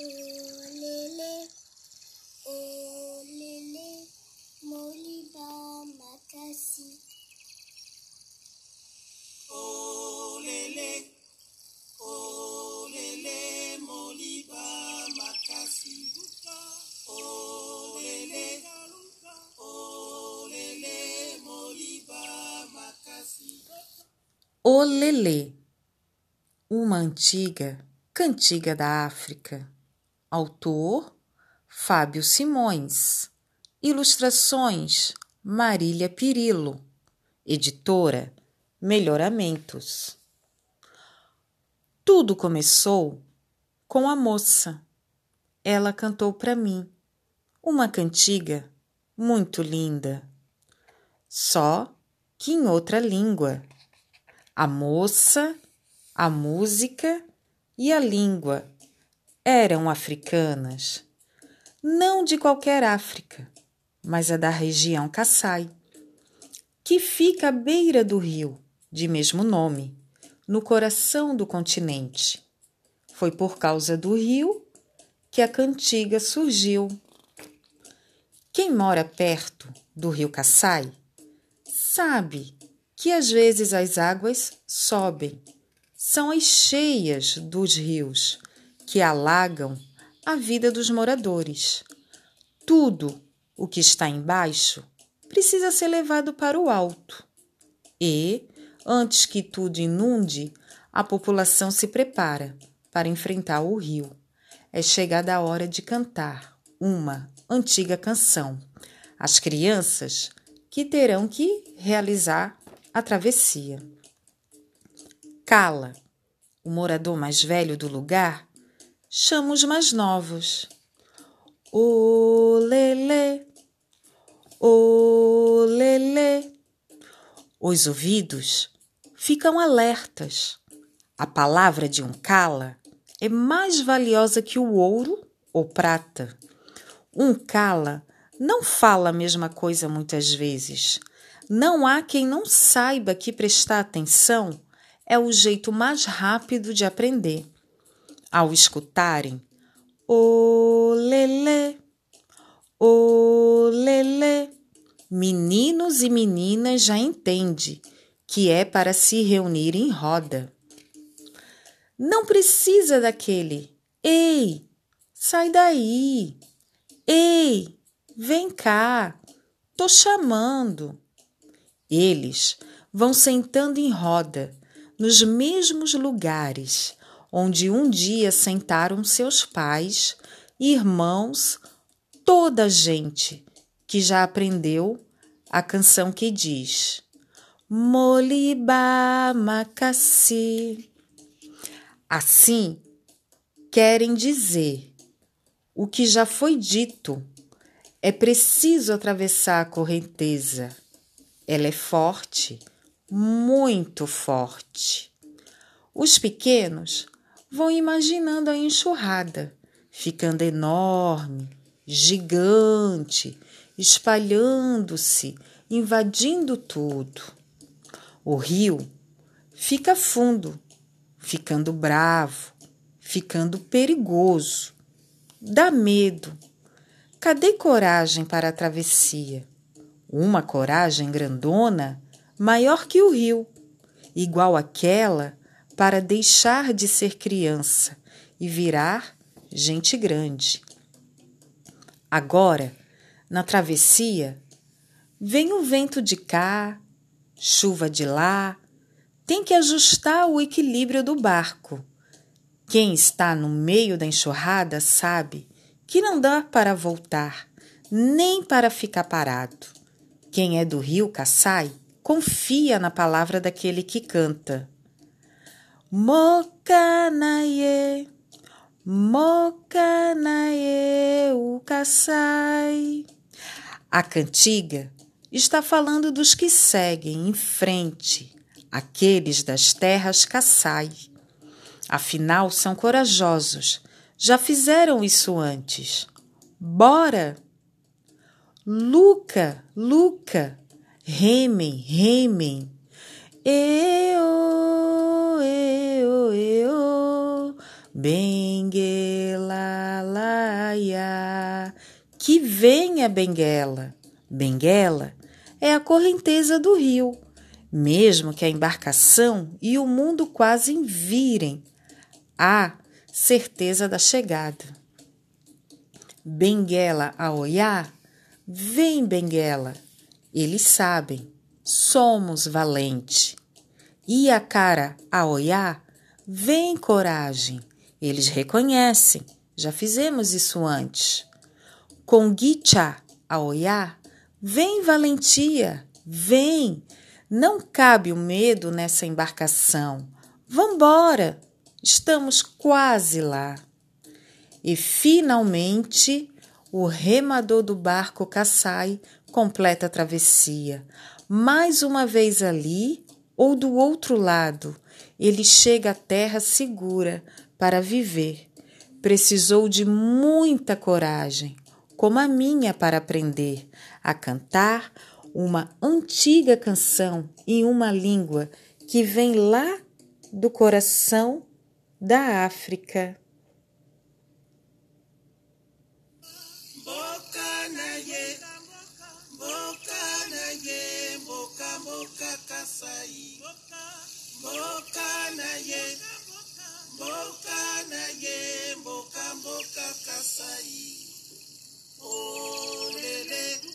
Olele, olele, moliba makasi. Olele, olele, moliba makasi. Olele, olele, moliba makasi. Olelê, uma antiga cantiga da África. Autor Fábio Simões. Ilustrações Marília Pirillo. Editora Melhoramentos. Tudo começou com a moça. Ela cantou para mim uma cantiga muito linda, só que em outra língua. A moça, a música e a língua eram africanas, não de qualquer África, mas a da região Kassai, que fica à beira do rio de mesmo nome, no coração do continente. Foi por causa do rio que a cantiga surgiu. Quem mora perto do rio Kassai sabe que às vezes as águas sobem. São as cheias dos rios que alagam a vida dos moradores. Tudo o que está embaixo precisa ser levado para o alto. E, antes que tudo inunde, a população se prepara para enfrentar o rio. É chegada a hora de cantar uma antiga canção. As crianças que terão que realizar a travessia. Cala, o morador mais velho do lugar, chama os mais novos. Olele, olele. Os ouvidos ficam alertas. A palavra de um cala é mais valiosa que o ouro ou prata. Um cala não fala a mesma coisa muitas vezes. Não há quem não saiba que prestar atenção é o jeito mais rápido de aprender. Ao escutarem olele, olele, meninos e meninas já entendem que é para se reunir em roda. Não precisa daquele. Ei, sai daí, ei, vem cá, tô chamando. Eles vão sentando em roda nos mesmos lugares onde um dia sentaram seus pais, irmãos, toda a gente que já aprendeu a canção que diz: Moliba Macassi. Assim, querem dizer o que já foi dito. É preciso atravessar a correnteza. Ela é forte, muito forte. Os pequenos vão imaginando a enxurrada, ficando enorme, gigante, espalhando-se, invadindo tudo. O rio fica fundo, ficando bravo, ficando perigoso. Dá medo. Cadê coragem para a travessia? Uma coragem grandona, maior que o rio, igual àquela para deixar de ser criança e virar gente grande. Agora, na travessia, vem o vento de cá, chuva de lá, tem que ajustar o equilíbrio do barco. Quem está no meio da enxurrada sabe que não dá para voltar, nem para ficar parado. Quem é do rio Kassai confia na palavra daquele que canta. Mokanaye, Mokanaye Ukasai. A cantiga está falando dos que seguem em frente, aqueles das terras Kassai. Afinal, são corajosos, já fizeram isso antes. Bora! Luca, Luca, remem, remem. Eu Benguela laia, que venha Benguela. Benguela é a correnteza do rio, mesmo que a embarcação e o mundo quase virem. Há certeza da chegada. Benguela a olhar, vem Benguela. Eles sabem, somos valente. E a cara a olhar, vem coragem. Eles reconhecem, já fizemos isso antes. Com Gicha olhar, vem valentia, vem. Não cabe o medo nessa embarcação. Vambora, estamos quase lá. E finalmente o remador do barco Kassai completa a travessia. Mais uma vez ali ou do outro lado, ele chega à terra segura para viver. Precisou de muita coragem, como a minha, para aprender a cantar uma antiga canção em uma língua que vem lá do coração da África. Boca na ye mboka na ye mboka mboka kasai. Olele oh,